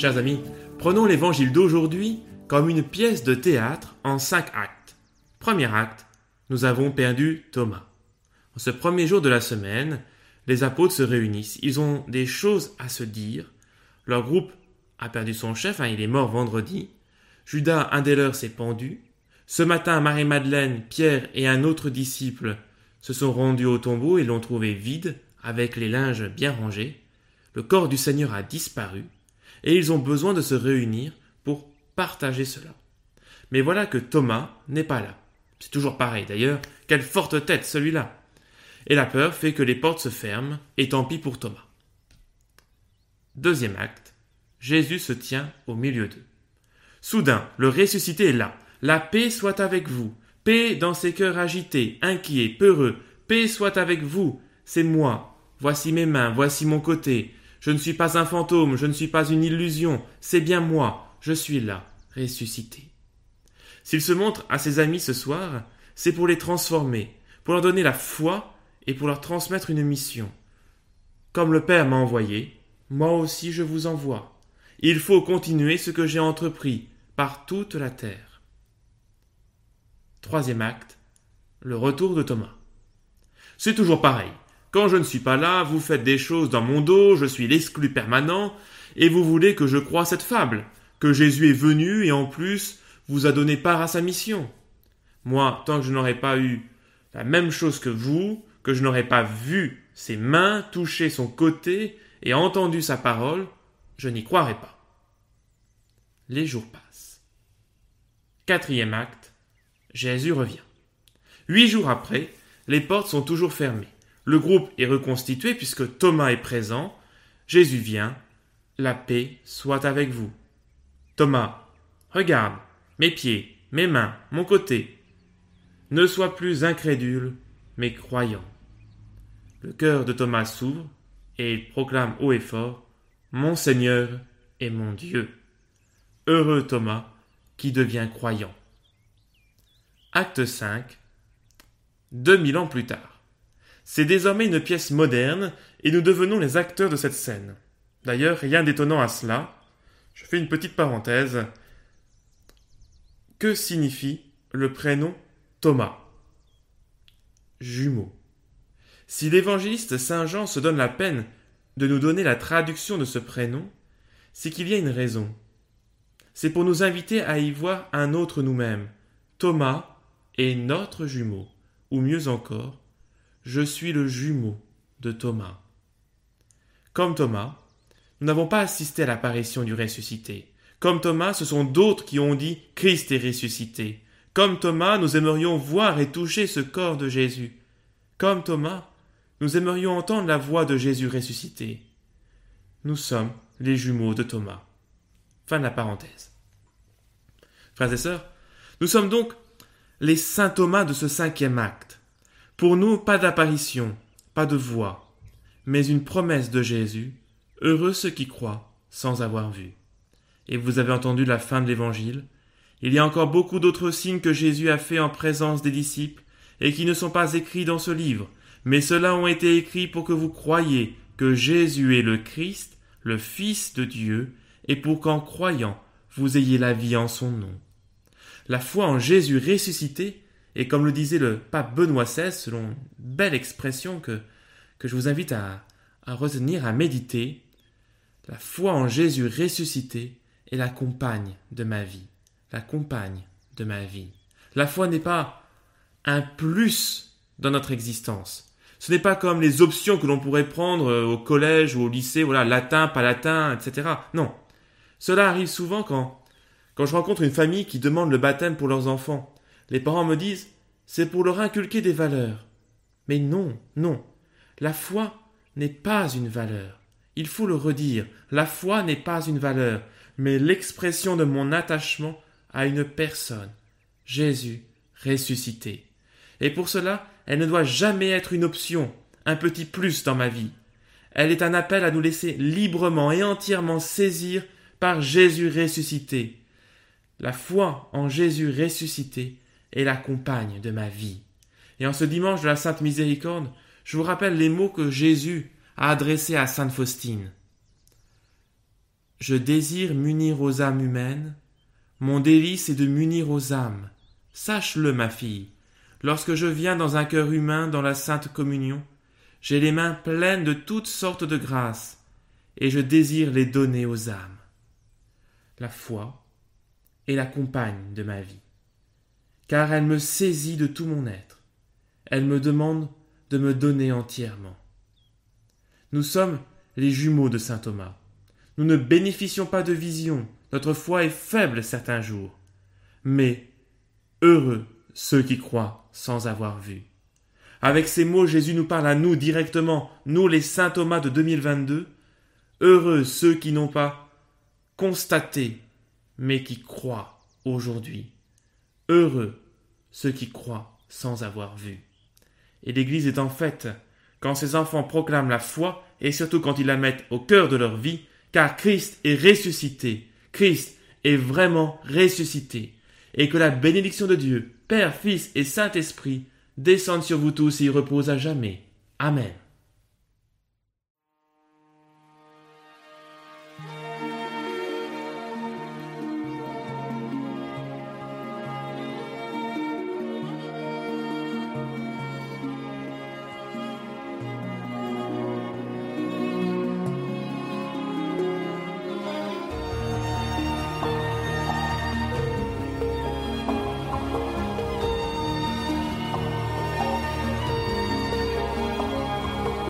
Chers amis, prenons l'évangile d'aujourd'hui comme une pièce de théâtre en cinq actes. Premier acte, nous avons perdu Thomas. En ce premier jour de la semaine, les apôtres se réunissent. Ils ont des choses à se dire. Leur groupe a perdu son chef, hein, il est mort vendredi. Judas, un des leurs, s'est pendu. Ce matin, Marie-Madeleine, Pierre et un autre disciple se sont rendus au tombeau et l'ont trouvé vide, avec les linges bien rangés. Le corps du Seigneur a disparu, et ils ont besoin de se réunir pour partager cela. Mais voilà que Thomas n'est pas là. C'est toujours pareil d'ailleurs, quelle forte tête celui-là. Et la peur fait que les portes se ferment, et tant pis pour Thomas. Deuxième acte, Jésus se tient au milieu d'eux. Soudain, le ressuscité est là. La paix soit avec vous. Paix dans ces cœurs agités, inquiets, peureux. Paix soit avec vous. C'est moi. Voici mes mains, voici mon côté. Je ne suis pas un fantôme, je ne suis pas une illusion. C'est bien moi. Je suis là, ressuscité. S'il se montre à ses amis ce soir, c'est pour les transformer, pour leur donner la foi et pour leur transmettre une mission. Comme le Père m'a envoyé, moi aussi je vous envoie. Il faut continuer ce que j'ai entrepris par toute la terre. Troisième acte, le retour de Thomas. C'est toujours pareil. Quand je ne suis pas là, vous faites des choses dans mon dos, je suis l'exclu permanent, et vous voulez que je croie cette fable, que Jésus est venu et en plus vous a donné part à sa mission. Moi, tant que je n'aurai pas eu la même chose que vous, que je n'aurai pas vu ses mains toucher son côté et entendu sa parole, je n'y croirai pas. Les jours passent. Quatrième acte, Jésus revient. Huit jours après, les portes sont toujours fermées. Le groupe est reconstitué puisque Thomas est présent. Jésus vient. La paix soit avec vous. Thomas, regarde, mes pieds, mes mains, mon côté. Ne sois plus incrédule, mais croyant. Le cœur de Thomas s'ouvre et il proclame haut et fort Mon Seigneur et mon Dieu. Heureux Thomas qui devient croyant. Acte 5 2000 ans plus tard. C'est désormais une pièce moderne et nous devenons les acteurs de cette scène. D'ailleurs, rien d'étonnant à cela. Je fais une petite parenthèse. Que signifie le prénom Thomas? Jumeau. Si l'évangéliste Saint Jean se donne la peine de nous donner la traduction de ce prénom, c'est qu'il y a une raison. C'est pour nous inviter à y voir un autre nous-mêmes. Thomas est notre jumeau, ou mieux encore, je suis le jumeau de Thomas. Comme Thomas, nous n'avons pas assisté à l'apparition du ressuscité. Comme Thomas, ce sont d'autres qui ont dit Christ est ressuscité. Comme Thomas, nous aimerions voir et toucher ce corps de Jésus. Comme Thomas, nous aimerions entendre la voix de Jésus ressuscité. Nous sommes les jumeaux de Thomas. Fin de la parenthèse. Frères et sœurs, nous sommes donc les saints Thomas de ce cinquième acte. Pour nous, pas d'apparition, pas de voix, mais une promesse de Jésus. Heureux ceux qui croient sans avoir vu. Et vous avez entendu la fin de l'évangile. Il y a encore beaucoup d'autres signes que Jésus a faits en présence des disciples et qui ne sont pas écrits dans ce livre, mais ceux-là ont été écrits pour que vous croyiez que Jésus est le Christ, le Fils de Dieu, et pour qu'en croyant, vous ayez la vie en son nom. La foi en Jésus ressuscité, et comme le disait le pape Benoît XVI, selon une belle expression que, que je vous invite à, à retenir, à méditer, la foi en Jésus ressuscité est la compagne de ma vie, la compagne de ma vie. La foi n'est pas un plus dans notre existence, ce n'est pas comme les options que l'on pourrait prendre euh, au collège ou au lycée, voilà, latin, pas latin, etc. Non. Cela arrive souvent quand, quand je rencontre une famille qui demande le baptême pour leurs enfants. Les parents me disent, c'est pour leur inculquer des valeurs. Mais non, non. La foi n'est pas une valeur. Il faut le redire. La foi n'est pas une valeur, mais l'expression de mon attachement à une personne. Jésus ressuscité. Et pour cela, elle ne doit jamais être une option, un petit plus dans ma vie. Elle est un appel à nous laisser librement et entièrement saisir par Jésus ressuscité. La foi en Jésus ressuscité est la compagne de ma vie. Et en ce dimanche de la Sainte Miséricorde, je vous rappelle les mots que Jésus a adressés à Sainte Faustine. Je désire m'unir aux âmes humaines, mon délice est de m'unir aux âmes. Sache-le, ma fille, lorsque je viens dans un cœur humain dans la sainte communion, j'ai les mains pleines de toutes sortes de grâces, et je désire les donner aux âmes. La foi est la compagne de ma vie, car elle me saisit de tout mon être. Elle me demande de me donner entièrement. Nous sommes les jumeaux de saint Thomas. Nous ne bénéficions pas de vision, notre foi est faible certains jours. Mais heureux ceux qui croient sans avoir vu. Avec ces mots, Jésus nous parle à nous directement, nous les saints Thomas de 2022. Heureux ceux qui n'ont pas constaté, mais qui croient aujourd'hui. Heureux ceux qui croient sans avoir vu. Et l'Église est en fait quand ses enfants proclament la foi et surtout quand ils la mettent au cœur de leur vie, car Christ est ressuscité, Christ est vraiment ressuscité, et que la bénédiction de Dieu, Père, Fils et Saint-Esprit descende sur vous tous et y repose à jamais. Amen.